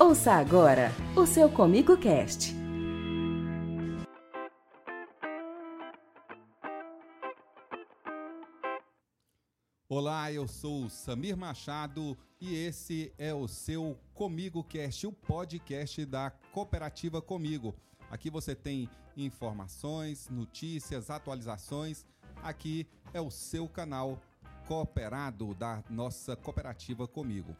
Ouça agora o seu Comigo Cast. Olá, eu sou Samir Machado e esse é o seu Comigo Cast, o podcast da Cooperativa Comigo. Aqui você tem informações, notícias, atualizações. Aqui é o seu canal cooperado da nossa cooperativa Comigo.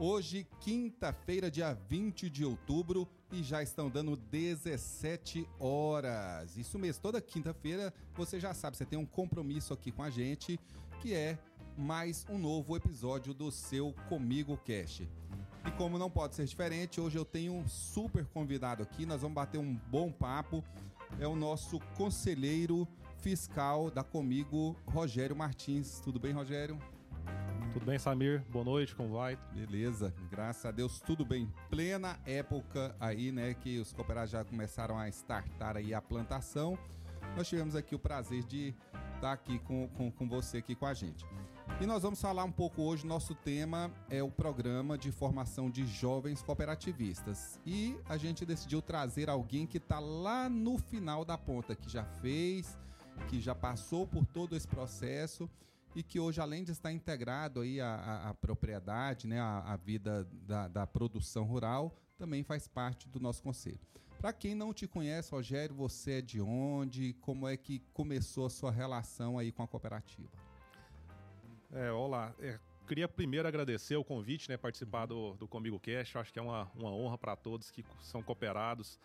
Hoje, quinta-feira, dia 20 de outubro, e já estão dando 17 horas. Isso mesmo, toda quinta-feira você já sabe, você tem um compromisso aqui com a gente, que é mais um novo episódio do seu Comigo Cast. E como não pode ser diferente, hoje eu tenho um super convidado aqui, nós vamos bater um bom papo. É o nosso conselheiro fiscal da Comigo, Rogério Martins. Tudo bem, Rogério? Tudo bem, Samir? Boa noite, como vai? Beleza, graças a Deus, tudo bem. Plena época aí, né, que os cooperados já começaram a startar aí a plantação. Nós tivemos aqui o prazer de estar aqui com, com, com você aqui com a gente. E nós vamos falar um pouco hoje, nosso tema é o programa de formação de jovens cooperativistas. E a gente decidiu trazer alguém que está lá no final da ponta, que já fez, que já passou por todo esse processo e que hoje, além de estar integrado aí à, à, à propriedade, né, à, à vida da, da, produção rural, também faz parte do nosso conselho. Para quem não te conhece, Rogério, você é de onde? Como é que começou a sua relação aí com a cooperativa? É, olá. É, queria primeiro agradecer o convite, né, participar do, do Comigo Cash. Acho que é uma, uma honra para todos que são cooperados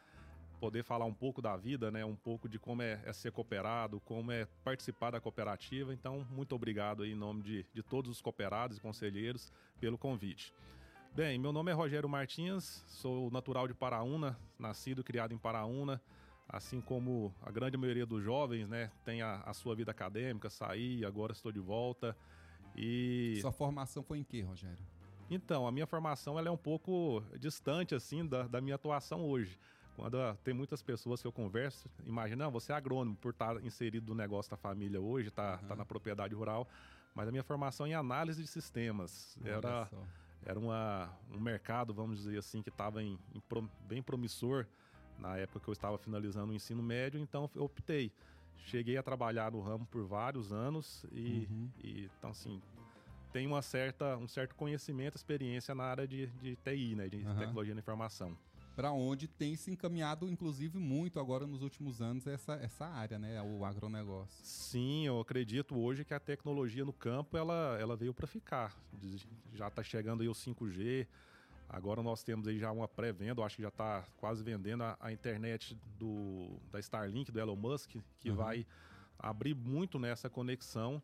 poder falar um pouco da vida, né? Um pouco de como é, é, ser cooperado, como é participar da cooperativa. Então, muito obrigado aí em nome de, de todos os cooperados e conselheiros pelo convite. Bem, meu nome é Rogério Martins, sou natural de Paraúna, nascido e criado em Paraúna. Assim como a grande maioria dos jovens, né, tem a, a sua vida acadêmica, saí, agora estou de volta. E sua formação foi em que, Rogério? Então, a minha formação ela é um pouco distante assim da, da minha atuação hoje. Quando uh, tem muitas pessoas que eu converso, imagina, você é agrônomo por estar tá inserido no negócio da família hoje, tá, uhum. tá na propriedade rural, mas a minha formação é em análise de sistemas. era era uma, um mercado, vamos dizer assim, que estava bem promissor na época que eu estava finalizando o ensino médio, então eu optei. Cheguei a trabalhar no ramo por vários anos e, uhum. e então assim tem uma certa, um certo conhecimento, experiência na área de, de TI, né, de uhum. tecnologia da informação para onde tem se encaminhado, inclusive, muito agora nos últimos anos essa, essa área, né? O agronegócio. Sim, eu acredito hoje que a tecnologia no campo ela, ela veio para ficar. Já está chegando aí o 5G. Agora nós temos aí já uma pré-venda, acho que já está quase vendendo a, a, internet do, da Starlink, do Elon Musk, que uhum. vai abrir muito nessa conexão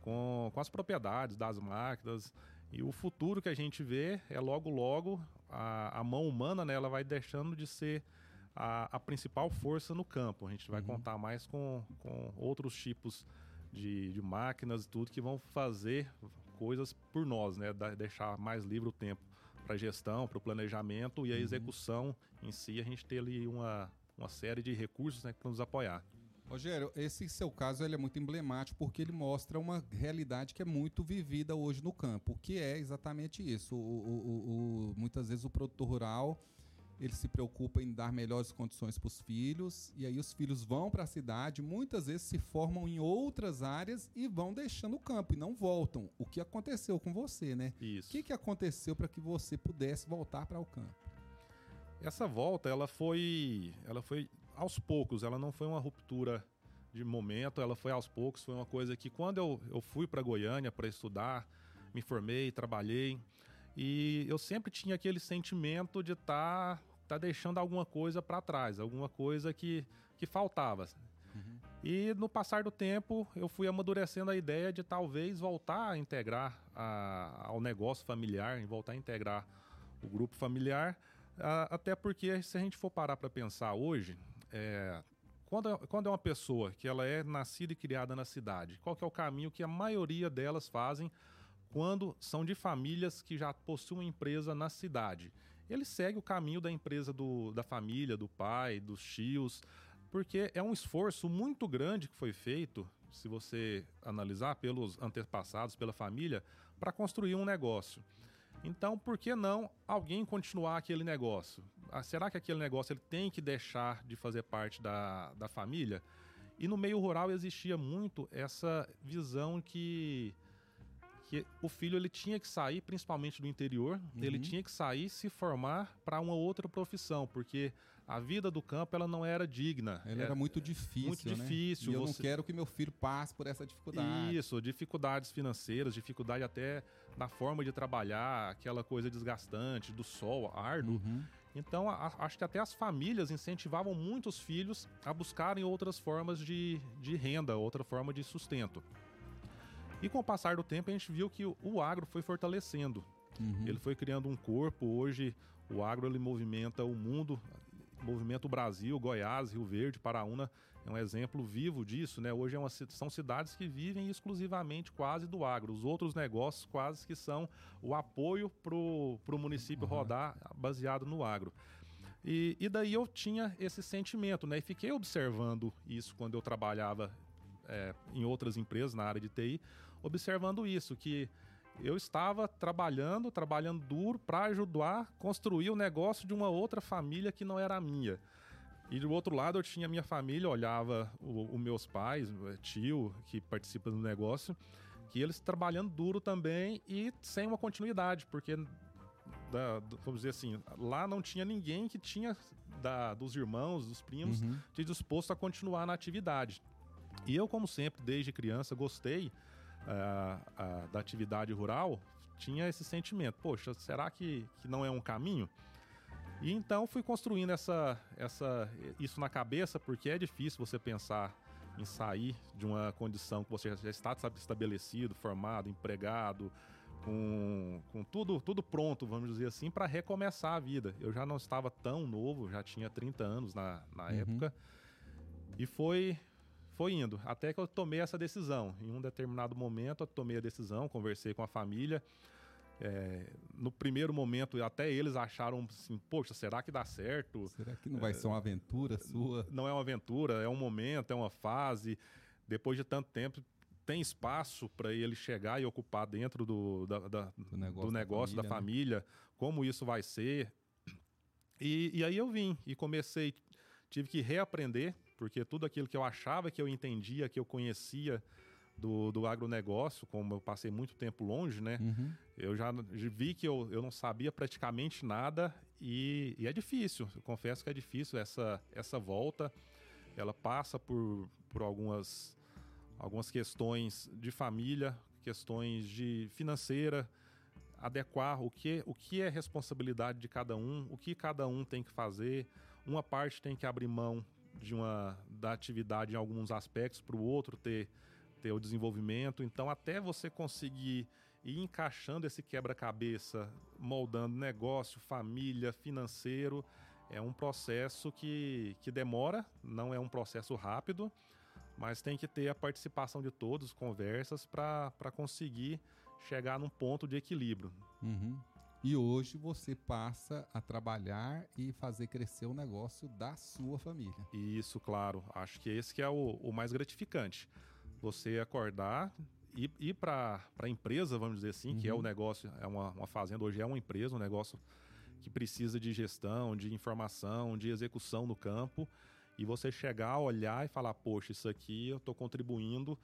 com, com as propriedades das máquinas. E o futuro que a gente vê é logo, logo a, a mão humana né, ela vai deixando de ser a, a principal força no campo. A gente vai uhum. contar mais com, com outros tipos de, de máquinas e tudo que vão fazer coisas por nós, né? Da, deixar mais livre o tempo para gestão, para o planejamento e a uhum. execução em si, a gente ter ali uma, uma série de recursos né, para nos apoiar. Rogério, esse seu caso ele é muito emblemático porque ele mostra uma realidade que é muito vivida hoje no campo, que é exatamente isso. O, o, o, muitas vezes o produtor rural ele se preocupa em dar melhores condições para os filhos, e aí os filhos vão para a cidade, muitas vezes se formam em outras áreas e vão deixando o campo e não voltam. O que aconteceu com você, né? Isso. O que, que aconteceu para que você pudesse voltar para o campo? Essa volta, ela foi, ela foi aos poucos, ela não foi uma ruptura de momento, ela foi aos poucos, foi uma coisa que quando eu, eu fui para Goiânia para estudar, me formei, trabalhei, e eu sempre tinha aquele sentimento de estar tá, tá deixando alguma coisa para trás, alguma coisa que, que faltava. Uhum. E no passar do tempo, eu fui amadurecendo a ideia de talvez voltar a integrar a, ao negócio familiar, voltar a integrar o grupo familiar, a, até porque se a gente for parar para pensar hoje, é, quando, quando é uma pessoa que ela é nascida e criada na cidade, qual que é o caminho que a maioria delas fazem quando são de famílias que já possuem empresa na cidade? Ele segue o caminho da empresa do, da família, do pai, dos tios, porque é um esforço muito grande que foi feito, se você analisar pelos antepassados, pela família, para construir um negócio. Então, por que não alguém continuar aquele negócio? Ah, será que aquele negócio ele tem que deixar de fazer parte da, da família? E no meio rural existia muito essa visão que, que o filho ele tinha que sair, principalmente do interior, uhum. ele tinha que sair se formar para uma outra profissão, porque a vida do campo ela não era digna. Ela era, era muito difícil. Muito né? difícil. E eu você... não quero que meu filho passe por essa dificuldade. Isso, dificuldades financeiras, dificuldade até na forma de trabalhar, aquela coisa desgastante do sol, árduo. Uhum. Então, a, acho que até as famílias incentivavam muito os filhos a buscarem outras formas de, de renda, outra forma de sustento. E com o passar do tempo, a gente viu que o, o agro foi fortalecendo. Uhum. Ele foi criando um corpo. Hoje, o agro ele movimenta o mundo Movimento Brasil, Goiás, Rio Verde, Paraúna é um exemplo vivo disso, né? Hoje é uma, são cidades que vivem exclusivamente quase do agro. Os outros negócios quase que são o apoio para o município uhum. rodar baseado no agro. E, e, daí eu tinha esse sentimento, né? E fiquei observando isso quando eu trabalhava é, em outras empresas na área de TI, observando isso, que eu estava trabalhando, trabalhando duro para ajudar a construir o negócio de uma outra família que não era a minha. E do outro lado eu tinha minha família, olhava os meus pais, tio que participa do negócio, que eles trabalhando duro também e sem uma continuidade, porque da, vamos dizer assim, lá não tinha ninguém que tinha da, dos irmãos, dos primos, uhum. disposto a continuar na atividade. E eu, como sempre, desde criança, gostei uh, da atividade rural, tinha esse sentimento: poxa, será que, que não é um caminho? E então fui construindo essa, essa, isso na cabeça, porque é difícil você pensar em sair de uma condição que você já está estabelecido, formado, empregado, com, com tudo, tudo pronto, vamos dizer assim, para recomeçar a vida. Eu já não estava tão novo, já tinha 30 anos na, na uhum. época. E foi, foi indo, até que eu tomei essa decisão. Em um determinado momento, eu tomei a decisão, conversei com a família. É, no primeiro momento, até eles acharam assim: poxa, será que dá certo? Será que não vai é, ser uma aventura sua? Não é uma aventura, é um momento, é uma fase. Depois de tanto tempo, tem espaço para ele chegar e ocupar dentro do, da, da, do negócio, do negócio da, família, da família né? como isso vai ser. E, e aí eu vim e comecei, tive que reaprender porque tudo aquilo que eu achava que eu entendia, que eu conhecia do, do agronegócio, como eu passei muito tempo longe, né? Uhum. Eu já vi que eu, eu não sabia praticamente nada e, e, é difícil. Eu confesso que é difícil essa, essa volta. Ela passa por, por algumas, algumas questões de família, questões de financeira, adequar o que, o que é responsabilidade de cada um, o que cada um tem que fazer. Uma parte tem que abrir mão de uma da atividade em alguns aspectos para o outro ter ter o desenvolvimento. Então, até você conseguir ir encaixando esse quebra-cabeça, moldando negócio, família, financeiro, é um processo que, que demora, não é um processo rápido, mas tem que ter a participação de todos, conversas, para conseguir chegar num ponto de equilíbrio. Uhum. E hoje você passa a trabalhar e fazer crescer o negócio da sua família. Isso, claro. Acho que esse que é o, o mais gratificante. Você acordar e ir para a empresa, vamos dizer assim, uhum. que é o uhum. negócio, é uma, uma fazenda, hoje é uma empresa, um negócio que precisa de gestão, de informação, de execução no campo. E você chegar, olhar e falar, poxa, isso aqui eu estou contribuindo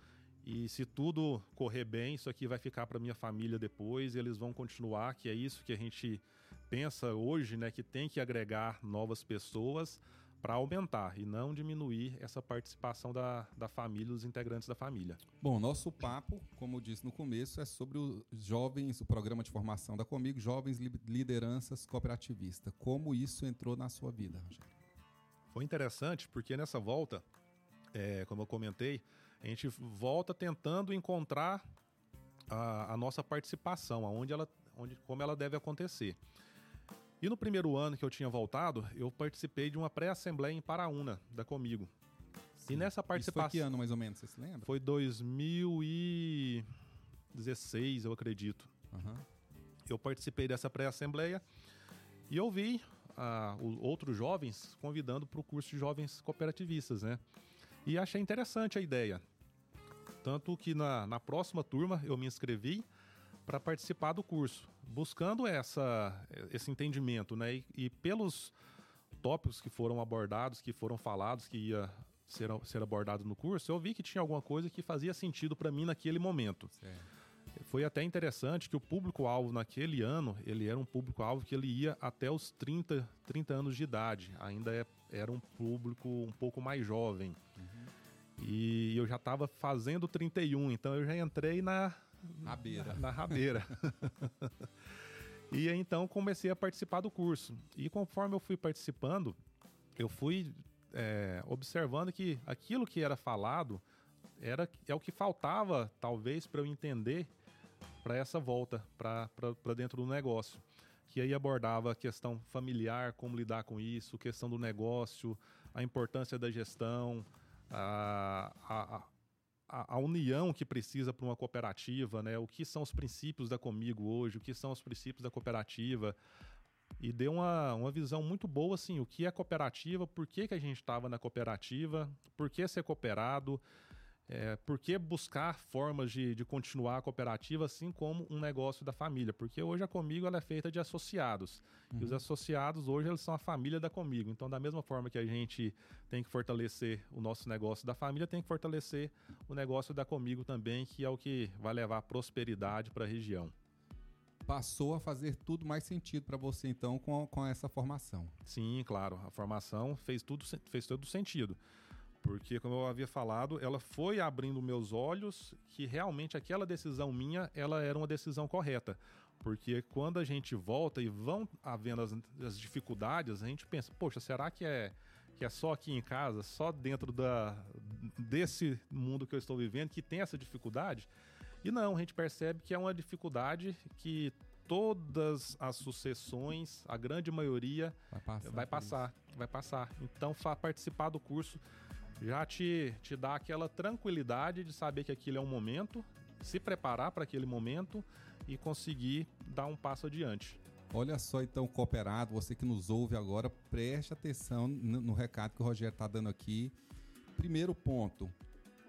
e se tudo correr bem, isso aqui vai ficar para minha família depois, e eles vão continuar, que é isso que a gente pensa hoje, né, que tem que agregar novas pessoas para aumentar e não diminuir essa participação da, da família, dos integrantes da família. Bom, nosso papo, como eu disse no começo, é sobre os jovens, o programa de formação da Comigo, Jovens Lideranças Cooperativistas. Como isso entrou na sua vida, Rogério? Foi interessante porque nessa volta, é, como eu comentei, a gente volta tentando encontrar a, a nossa participação, aonde ela, onde, como ela deve acontecer. E no primeiro ano que eu tinha voltado, eu participei de uma pré-assembleia em Paraúna, da Comigo. Sim. E nessa participação. Isso foi que ano mais ou menos, você se lembra? Foi 2016, eu acredito. Uhum. Eu participei dessa pré-assembleia e ouvi uh, outros jovens convidando para o curso de jovens cooperativistas, né? E achei interessante a ideia. Tanto que na, na próxima turma eu me inscrevi para participar do curso, buscando essa, esse entendimento, né? E, e, pelos tópicos que foram abordados, que foram falados, que ia ser, ser abordado no curso, eu vi que tinha alguma coisa que fazia sentido para mim naquele momento. Certo. Foi até interessante que o público-alvo naquele ano, ele era um público-alvo que ele ia até os 30, 30 anos de idade. Ainda é, era um público um pouco mais jovem. Uhum. E eu já estava fazendo 31, então eu já entrei na... Rabeira. Na, na rabeira. e então comecei a participar do curso. E conforme eu fui participando, eu fui é, observando que aquilo que era falado era é o que faltava, talvez, para eu entender para essa volta para dentro do negócio. Que aí abordava a questão familiar, como lidar com isso, questão do negócio, a importância da gestão, a, a, a, a união que precisa para uma cooperativa, né? o que são os princípios da Comigo hoje, o que são os princípios da cooperativa. E deu uma, uma visão muito boa, assim, o que é cooperativa, por que, que a gente estava na cooperativa, por que ser cooperado, é, por que buscar formas de, de continuar a cooperativa, assim como um negócio da família? Porque hoje a Comigo ela é feita de associados. Uhum. E os uhum. associados hoje eles são a família da Comigo. Então, da mesma forma que a gente tem que fortalecer o nosso negócio da família, tem que fortalecer o negócio da Comigo também, que é o que vai levar prosperidade para a região. Passou a fazer tudo mais sentido para você, então, com, com essa formação. Sim, claro. A formação fez tudo, fez todo sentido. Porque, como eu havia falado, ela foi abrindo meus olhos que realmente aquela decisão minha, ela era uma decisão correta. Porque quando a gente volta e vão havendo as, as dificuldades, a gente pensa, poxa, será que é, que é só aqui em casa, só dentro da, desse mundo que eu estou vivendo que tem essa dificuldade? E não, a gente percebe que é uma dificuldade que todas as sucessões, a grande maioria, vai passar. Vai passar, vai passar. Então, participar do curso já te, te dá aquela tranquilidade de saber que aquilo é um momento, se preparar para aquele momento e conseguir dar um passo adiante. Olha só então, cooperado, você que nos ouve agora, preste atenção no, no recado que o Rogério está dando aqui. Primeiro ponto,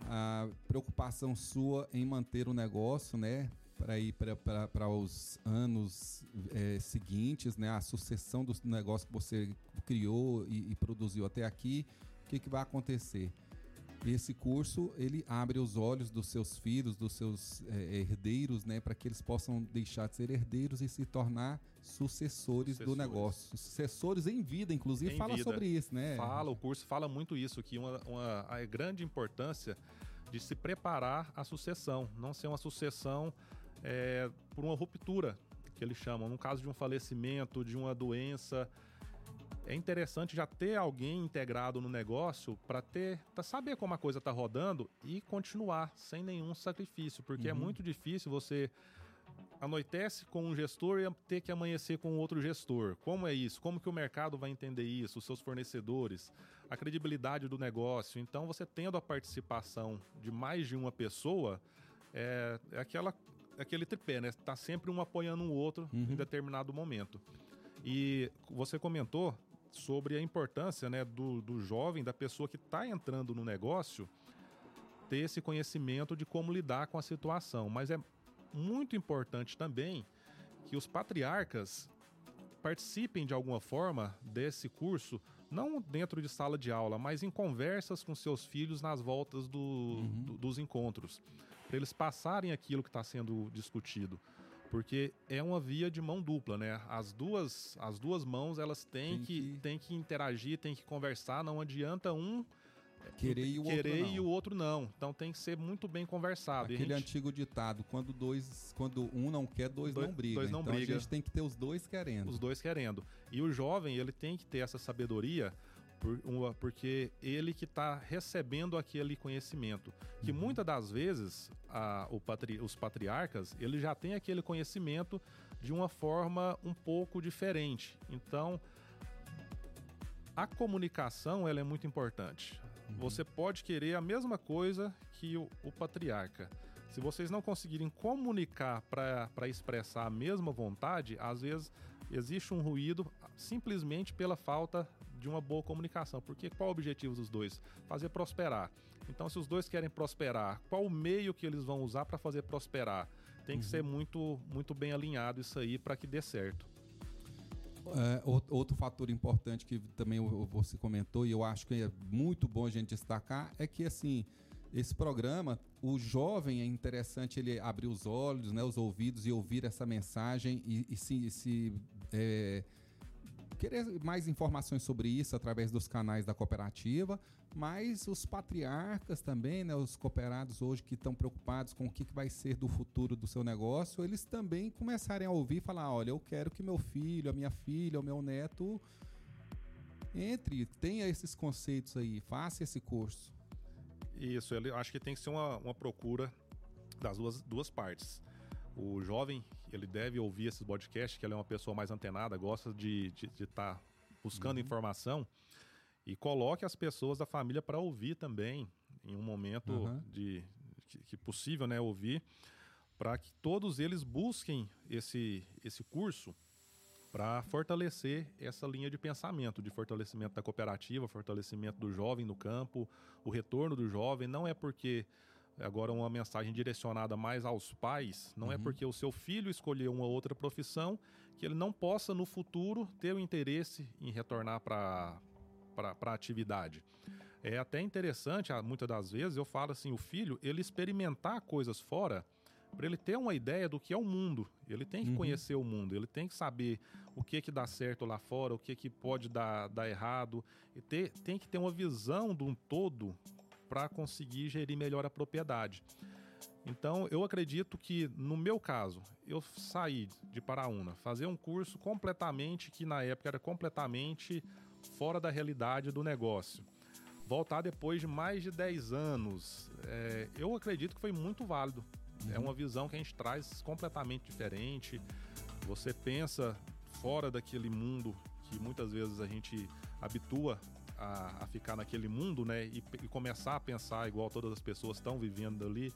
a preocupação sua em manter o negócio, né? Para ir para os anos é, seguintes, né? A sucessão do negócio que você criou e, e produziu até aqui o que, que vai acontecer? Esse curso ele abre os olhos dos seus filhos, dos seus é, herdeiros, né, para que eles possam deixar de ser herdeiros e se tornar sucessores, sucessores. do negócio, sucessores em vida, inclusive em fala vida. sobre isso, né? Fala, o curso fala muito isso, que uma, uma a grande importância de se preparar a sucessão, não ser uma sucessão é, por uma ruptura, que eles chamam, no caso de um falecimento, de uma doença, é interessante já ter alguém integrado no negócio para ter, para saber como a coisa está rodando e continuar sem nenhum sacrifício, porque é uhum. é muito difícil você anoitece com um gestor e ter que amanhecer com outro gestor. Como é isso? Como que o mercado vai entender isso? Os seus fornecedores, a credibilidade do negócio. Então, você tendo a participação de mais de uma pessoa, é, é aquela, aquele tripé, né? Está sempre um apoiando o outro uhum. em determinado momento. E você comentou sobre a importância né, do, do jovem, da pessoa que está entrando no negócio, ter esse conhecimento de como lidar com a situação. Mas é muito importante também que os patriarcas participem de alguma forma desse curso, não dentro de sala de aula, mas em conversas com seus filhos nas voltas do, uhum. do, dos encontros, para eles passarem aquilo que está sendo discutido porque é uma via de mão dupla, né? As duas, as duas mãos elas têm, tem que, que... Têm que interagir, têm que conversar, não adianta um querer e o querer outro não. e o outro não. Então tem que ser muito bem conversado. Aquele gente... antigo ditado, quando dois, quando um não quer, dois, dois não brigam. Dois não então briga. a gente tem que ter os dois querendo. Os dois querendo. E o jovem, ele tem que ter essa sabedoria porque ele que está recebendo aquele conhecimento. Que uhum. muitas das vezes a, patri, os patriarcas ele já tem aquele conhecimento de uma forma um pouco diferente. Então a comunicação ela é muito importante. Uhum. Você pode querer a mesma coisa que o, o patriarca. Se vocês não conseguirem comunicar para expressar a mesma vontade, às vezes existe um ruído simplesmente pela falta de uma boa comunicação. Porque qual o objetivo dos dois? Fazer prosperar. Então, se os dois querem prosperar, qual o meio que eles vão usar para fazer prosperar? tem que ser muito, muito bem alinhado isso aí para que dê certo. É, outro fator importante que também você comentou e eu acho que é muito bom a gente destacar é que assim esse programa o jovem é interessante ele abrir os olhos, né, os ouvidos e ouvir essa mensagem e, e se, se é, querer mais informações sobre isso através dos canais da cooperativa, mas os patriarcas também, né, os cooperados hoje que estão preocupados com o que, vai ser do futuro do seu negócio, eles também começarem a ouvir e falar: olha, eu quero que meu filho, a minha filha, o meu neto entre, tenha esses conceitos aí, faça esse curso. Isso, eu acho que tem que ser uma, uma procura das duas, duas partes. O jovem, ele deve ouvir esses podcasts, que ele é uma pessoa mais antenada, gosta de estar tá buscando uhum. informação e coloque as pessoas da família para ouvir também em um momento uhum. de que, que, possível, né, ouvir, para que todos eles busquem esse esse curso para fortalecer essa linha de pensamento, de fortalecimento da cooperativa, fortalecimento do jovem no campo, o retorno do jovem. Não é porque agora uma mensagem direcionada mais aos pais, não é uhum. é porque o seu filho escolheu uma outra profissão que ele não possa no futuro ter o interesse em retornar para a atividade. É até interessante, muitas das vezes eu falo assim, o filho, ele experimentar coisas fora, para ele ter uma ideia do que é o mundo. Ele tem que uhum. conhecer o mundo, ele tem que saber o que que dá certo lá fora, o que que pode dar, dar errado. E ter, tem que ter uma visão de um todo para conseguir gerir melhor a propriedade. Então, eu acredito que, no meu caso, eu saí de Paraúna, fazer um curso completamente, que na época era completamente fora da realidade do negócio. Voltar depois de mais de 10 anos, é, eu acredito que foi muito válido. É uhum. É uma visão que a gente traz completamente diferente. Você pensa fora daquele mundo que muitas vezes a gente habitua a, a ficar naquele mundo, né? E, e, começar a pensar igual todas as pessoas estão vivendo ali.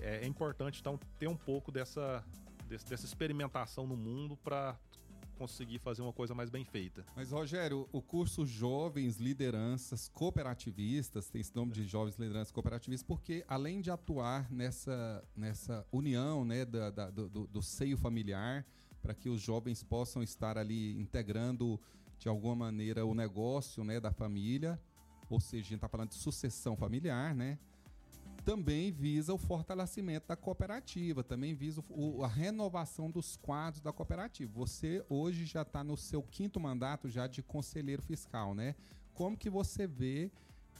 É, é importante, então, ter um pouco dessa, desse, dessa experimentação no mundo para conseguir fazer uma coisa mais bem feita. Mas, Rogério, o curso Jovens Lideranças Cooperativistas, tem esse nome de Jovens Lideranças Cooperativistas, porque além de atuar nessa, nessa união né, da, da do, do, seio familiar, para que os jovens possam estar ali integrando de alguma maneira o negócio né, da família, ou seja, a gente está falando de sucessão familiar, né? Também visa o fortalecimento da cooperativa, também visa o, a renovação dos quadros da cooperativa. Você hoje já está no seu quinto mandato já de conselheiro fiscal, né? Como que você vê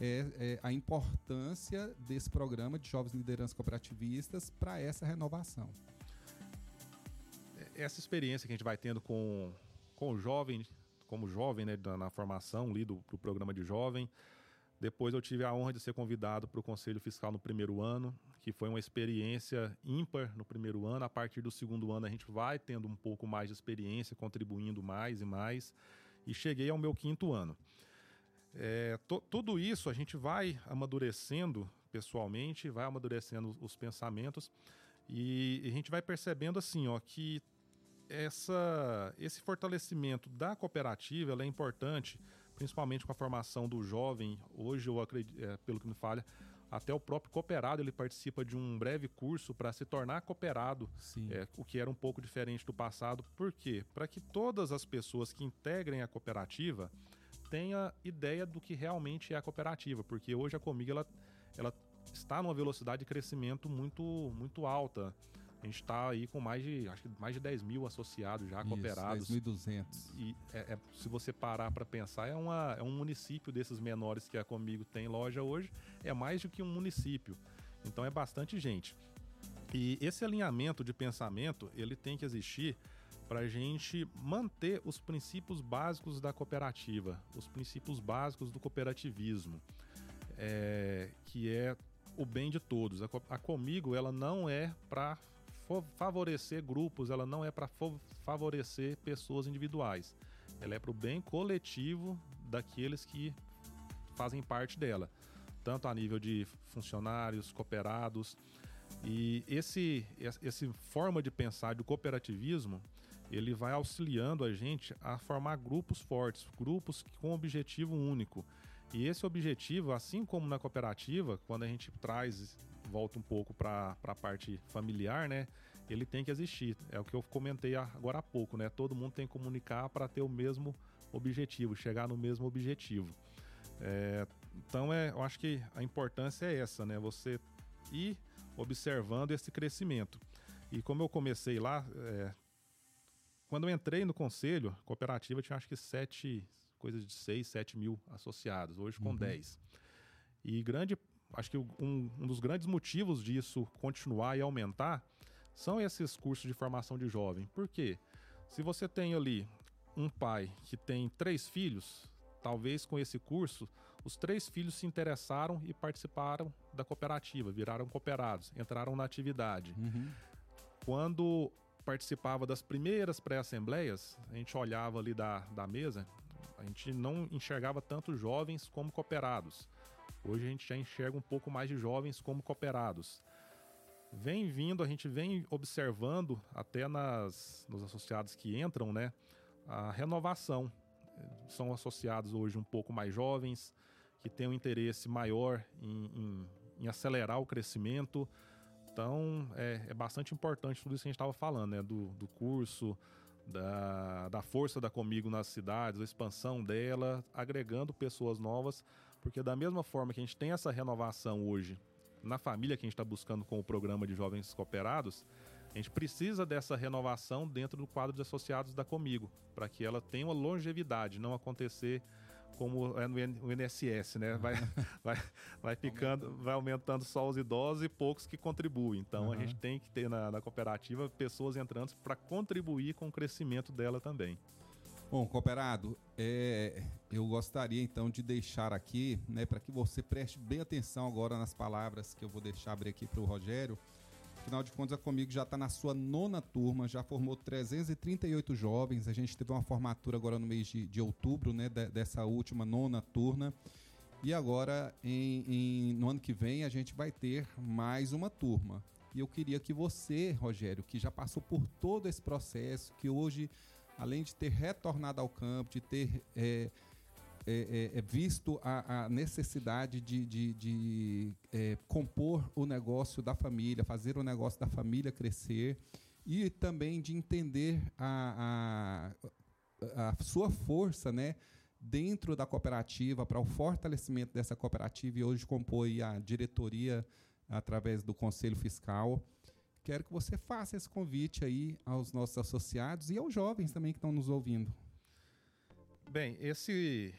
é, é, a importância desse programa de jovens lideranças cooperativistas para essa renovação? Essa experiência que a gente vai tendo com, com o jovem como jovem, né, na formação ali do, do programa de jovem. Depois eu tive a honra de ser convidado para o Conselho Fiscal no primeiro ano, que foi uma experiência ímpar no primeiro ano. A partir do segundo ano a gente vai tendo um pouco mais de experiência, contribuindo mais e mais. E cheguei ao meu quinto ano. É, tudo isso a gente vai amadurecendo pessoalmente, vai amadurecendo os pensamentos e, e a gente vai percebendo assim, ó, que essa, esse fortalecimento da cooperativa é importante, principalmente com a formação do jovem. Hoje, eu acredito, é, pelo que me falha, até o próprio cooperado ele participa de um breve curso para se tornar cooperado, é, o que era um pouco diferente do passado. Por quê? Para que todas as pessoas que integrem a cooperativa tenham ideia do que realmente é a cooperativa, porque hoje a Comigo ela, ela está numa velocidade de crescimento muito, muito alta. A gente está aí com mais de, acho que mais de 10 mil associados já, Isso, cooperados. 10.200. E é, é, se você parar para pensar, é, uma, é um município desses menores que a Comigo tem loja hoje, é mais do que um município. Então é bastante gente. E esse alinhamento de pensamento, ele tem que existir para a gente manter os princípios básicos da cooperativa, os princípios básicos do cooperativismo, é, que é o bem de todos. A, a Comigo, ela não é para favorecer grupos, ela não é para favorecer pessoas individuais. Ela é para o bem coletivo daqueles que fazem parte dela, tanto a nível de funcionários, cooperados. E esse, esse forma de pensar do cooperativismo, ele vai auxiliando a gente a formar grupos fortes, grupos com objetivo único. E esse objetivo, assim como na cooperativa, quando a gente traz volta um pouco para a parte familiar, né? ele tem que existir. É o que eu comentei agora há pouco, né? Todo mundo tem que comunicar para ter o mesmo objetivo, chegar no mesmo objetivo. É, então, é, eu acho que a importância é essa, né? Você ir observando esse crescimento. E como eu comecei lá, é, quando eu entrei no conselho, cooperativa tinha acho que sete, coisas de seis, sete mil associados, hoje com uhum. dez. E grande, acho que um, um dos grandes motivos disso continuar e aumentar são esses cursos de formação de jovem. Por quê? Se você tem ali um pai que tem três filhos, talvez com esse curso, os três filhos se interessaram e participaram da cooperativa, viraram cooperados, entraram na atividade. Uhum. Quando participava das primeiras pré-assembleias, a gente olhava ali da, da mesa, a gente não enxergava tanto jovens como cooperados. Hoje a gente já enxerga um pouco mais de jovens como cooperados. Vem vindo, a gente vem observando até nas, nos associados que entram, né? a renovação. São associados hoje um pouco mais jovens, que têm um interesse maior em, em, em acelerar o crescimento. Então, é, é, bastante importante tudo isso que a gente estava falando, né? Do, do curso, da, da força da Comigo nas cidades, a expansão dela, agregando pessoas novas, porque da mesma forma que a gente tem essa renovação hoje na família que a gente está buscando com o programa de jovens cooperados, a gente precisa dessa renovação dentro do quadro de associados da Comigo, para que ela tenha uma longevidade, não acontecer como é no INSS, né? Vai, vai, vai ficando, vai aumentando só os idosos e poucos que contribuem. Então uhum. a gente tem que ter na, na cooperativa pessoas entrando para contribuir com o crescimento dela também. Bom, cooperado, é, eu gostaria então de deixar aqui, né, para que você preste bem atenção agora nas palavras que eu vou deixar abrir aqui para o Rogério Afinal de contas, a Comigo já está na sua nona turma, já formou 338 jovens. A gente teve uma formatura agora no mês de, de outubro, né, de, dessa última nona turma. E agora, em, em, no ano que vem, a gente vai ter mais uma turma. E eu queria que você, Rogério, que já passou por todo esse processo, que hoje, além de ter retornado ao campo, de ter é, é, é, é, visto a, a necessidade de, de, de é, compor o negócio da família, fazer o negócio da família crescer e também de entender a, a, a sua força, né? dentro da cooperativa para o fortalecimento dessa cooperativa e hoje compõe a diretoria através do Conselho Fiscal. Quero que você faça esse convite aí aos nossos associados e aos jovens também que estão nos ouvindo. Bem, esse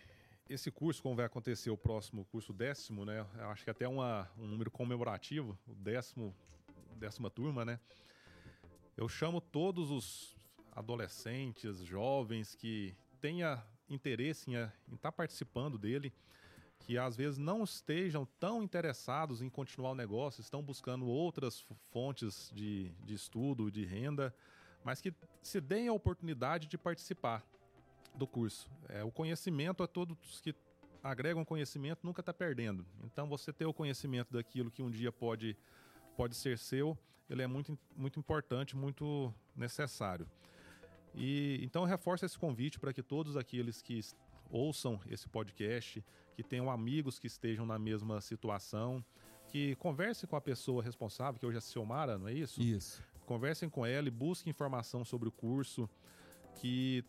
esse curso, como vai acontecer o próximo curso décimo, né? Acho que até uma, um número comemorativo, o décimo, décima turma, né? Eu chamo todos os adolescentes, jovens que tenha interesse em estar tá participando dele, que às vezes não estejam tão interessados em continuar o negócio, estão buscando outras fontes de, de estudo, de renda, mas que se deem a oportunidade de participar do curso. É, o conhecimento a todos que agregam conhecimento nunca está perdendo. Então você ter o conhecimento daquilo que um dia pode, pode ser seu, ele é muito, muito importante, muito necessário. E então eu reforço esse convite para que todos aqueles que ouçam esse podcast, que tenham amigos que estejam na mesma situação, que conversem com a pessoa responsável, que hoje é a Silmara, não é isso? Isso. Conversem com ela e busquem informação sobre o curso, que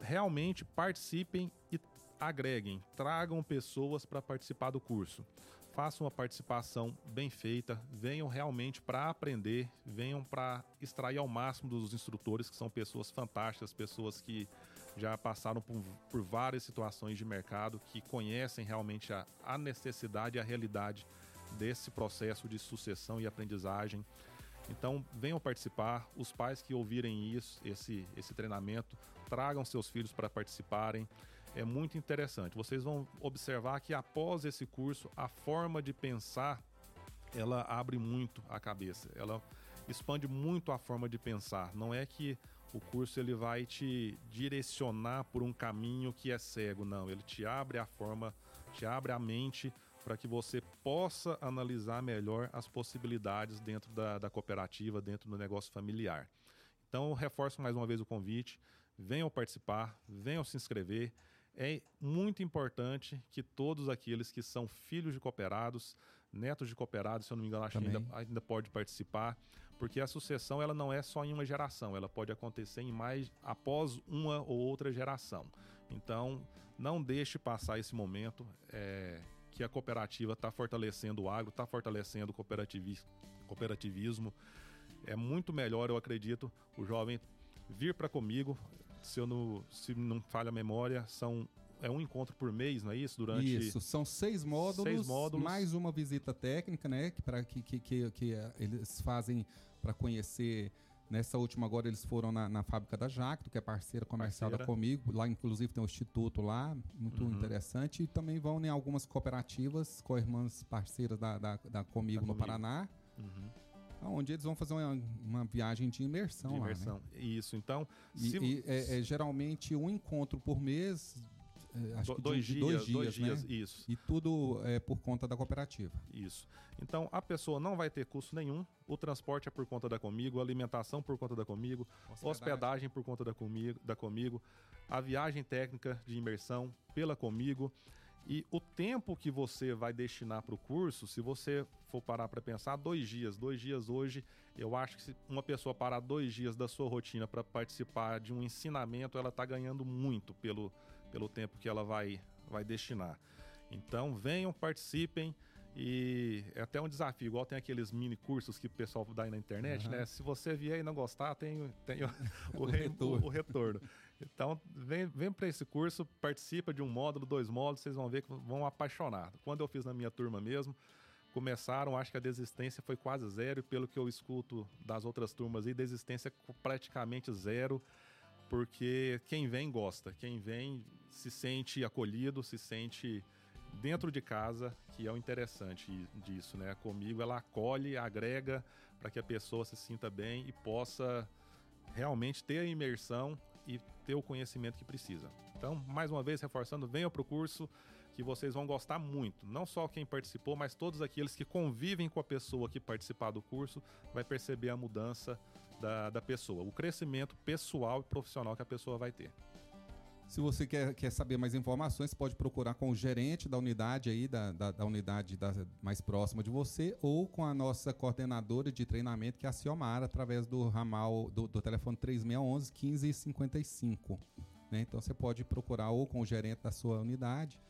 realmente participem e agreguem, tragam pessoas para participar do curso. Façam uma participação bem feita, venham realmente para aprender, venham para extrair ao máximo dos instrutores, que são pessoas fantásticas, pessoas que já passaram por, por várias situações de mercado, que conhecem realmente a, a necessidade e a realidade desse processo de sucessão e aprendizagem. Então, venham participar. Os pais que ouvirem isso, esse, esse treinamento, tragam seus filhos para participarem. É muito interessante. Vocês vão observar que após esse curso, a forma de pensar ela abre muito a cabeça. Ela expande muito a forma de pensar. Não é que o curso ele vai te direcionar por um caminho que é cego, não. Ele te abre a forma, te abre a mente para que você possa analisar melhor as possibilidades dentro da, da cooperativa, dentro do negócio familiar. Então, reforço mais uma vez o convite venham participar, venham se inscrever. É muito importante que todos aqueles que são filhos de cooperados, netos de cooperados, se eu não me engano, acho que ainda, ainda pode participar, porque a sucessão ela não é só em uma geração, ela pode acontecer em mais após uma ou outra geração. Então, não deixe passar esse momento é, que a cooperativa está fortalecendo o agro, está fortalecendo o cooperativismo. É muito melhor, eu acredito, o jovem vir para comigo. Se eu não, se não falha a memória, são é um encontro por mês, não é isso? Durante isso, são seis módulos, seis módulos. mais uma visita técnica, né? Para que, que, que, que eh, eles fazem para conhecer. Nessa última agora eles foram na, na fábrica da Jacto, que é parceira comercial parceira. da Comigo. Lá, inclusive, tem um instituto lá, muito uhum. interessante. E também vão em algumas cooperativas com irmãs parceiras da, da, da Comigo da no Comigo. Paraná. Uhum onde eles vão fazer uma, uma viagem de imersão, de imersão. lá. Né? Isso, então. E, se... e é, é, geralmente um encontro por mês acho Do, que dois, de, dias, dois dias, dois dias, né? isso. E tudo é por conta da cooperativa. Isso. Então a pessoa não vai ter custo nenhum. O transporte é por conta da comigo, a alimentação por conta da comigo, hospedagem, hospedagem por conta da comigo, da comigo, a viagem técnica de imersão pela comigo. E o tempo que você vai destinar para o curso, se você for parar para pensar, dois dias. Dois dias hoje, eu acho que se uma pessoa parar dois dias da sua rotina para participar de um ensinamento, ela está ganhando muito pelo, pelo tempo que ela vai, vai destinar. Então venham, participem e é até um desafio, igual tem aqueles mini cursos que o pessoal dá aí na internet, uhum. né? Se você vier e não gostar, tem, tem o, o, o, retorno. o retorno. Então, vem, vem para esse curso, participa de um módulo, dois módulos, vocês vão ver que vão apaixonar. Quando eu fiz na minha turma mesmo, começaram, acho que a desistência foi quase zero, e pelo que eu escuto das outras turmas aí, desistência praticamente zero porque quem vem gosta, quem vem se sente acolhido, se sente dentro de casa, que é o interessante disso, né? Comigo ela acolhe, agrega para que a pessoa se sinta bem e possa realmente ter a imersão e ter o conhecimento que precisa. Então, mais uma vez reforçando, venham para o curso que vocês vão gostar muito. Não só quem participou, mas todos aqueles que convivem com a pessoa que participar do curso vai perceber a mudança da, da pessoa, o crescimento pessoal e profissional que a pessoa vai ter. Se você quer, quer saber mais informações, pode procurar com o gerente da unidade aí, da, da, da unidade da, mais próxima de você, ou com a nossa coordenadora de treinamento, que é a Ciomara, através do ramal do, do telefone 3611 1555. Né? Então você pode procurar ou com o gerente da sua unidade,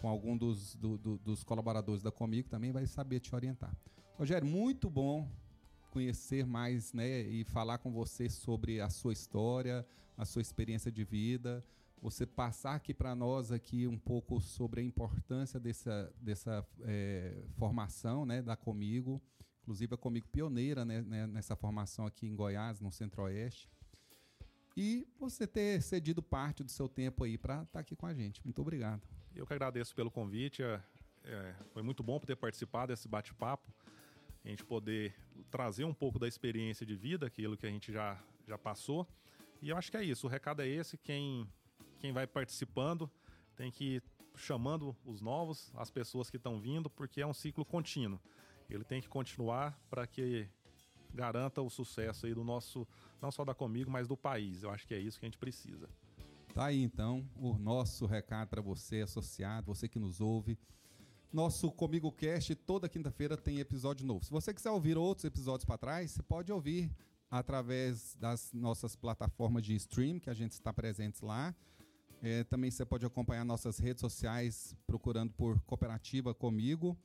com algum dos, do, do, dos colaboradores da Comigo também, vai saber te orientar. Rogério, muito bom conhecer mais né, e falar com você sobre a sua história, a sua experiência de vida, você passar aqui para nós aqui um pouco sobre a importância dessa, dessa é, formação né, da Comigo, inclusive a Comigo pioneira né, né, nessa formação aqui em Goiás, no Centro-Oeste. E você ter cedido parte do seu tempo aí para estar tá aqui com a gente. Muito obrigado. Eu que agradeço pelo convite. É, é, foi muito bom poder participar desse bate-papo a gente poder trazer um pouco da experiência de vida, aquilo que a gente já, já passou. E eu acho que é isso. O recado é esse. Quem, quem vai participando tem que ir chamando os novos, as pessoas que estão vindo, porque é um ciclo contínuo. Ele tem que continuar para que garanta o sucesso aí do nosso, não só da Comigo, mas do país. Eu acho que é isso que a gente precisa. Tá aí então o nosso recado para você, associado, você que nos ouve. Nosso Comigo Cast, toda quinta-feira tem episódio novo. Se você quiser ouvir outros episódios para trás, você pode ouvir através das nossas plataformas de stream, que a gente está presentes lá. É, também você pode acompanhar nossas redes sociais procurando por Cooperativa Comigo.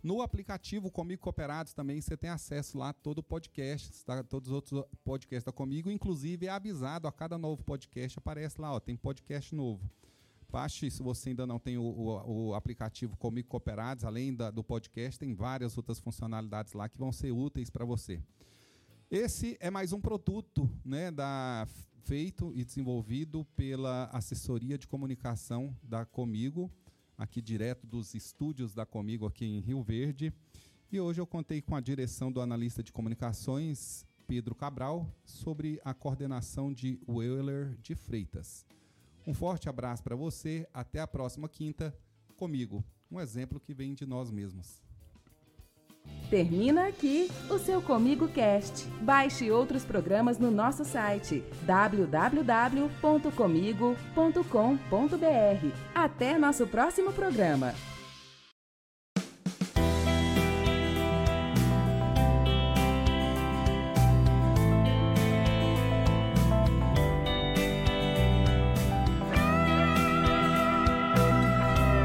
No aplicativo Comigo Cooperados também você tem acesso lá a todo o podcast, tá? todos os outros podcasts da Comigo, inclusive é avisado a cada novo podcast, aparece lá, ó, tem podcast novo. Baixe, se você ainda não tem o, o, o aplicativo Comigo Cooperados, além da, do podcast, tem várias outras funcionalidades lá que vão ser úteis para você. Esse é mais um produto né, da, feito e desenvolvido pela assessoria de comunicação da Comigo, aqui direto dos estúdios da Comigo aqui em Rio Verde. E hoje eu contei com a direção do analista de comunicações, Pedro Cabral, sobre a coordenação de Euler de Freitas. Um forte abraço para você, até a próxima quinta, comigo, um exemplo que vem de nós mesmos. Termina aqui o seu Comigo Cast. Baixe outros programas no nosso site www.comigo.com.br. Até nosso próximo programa.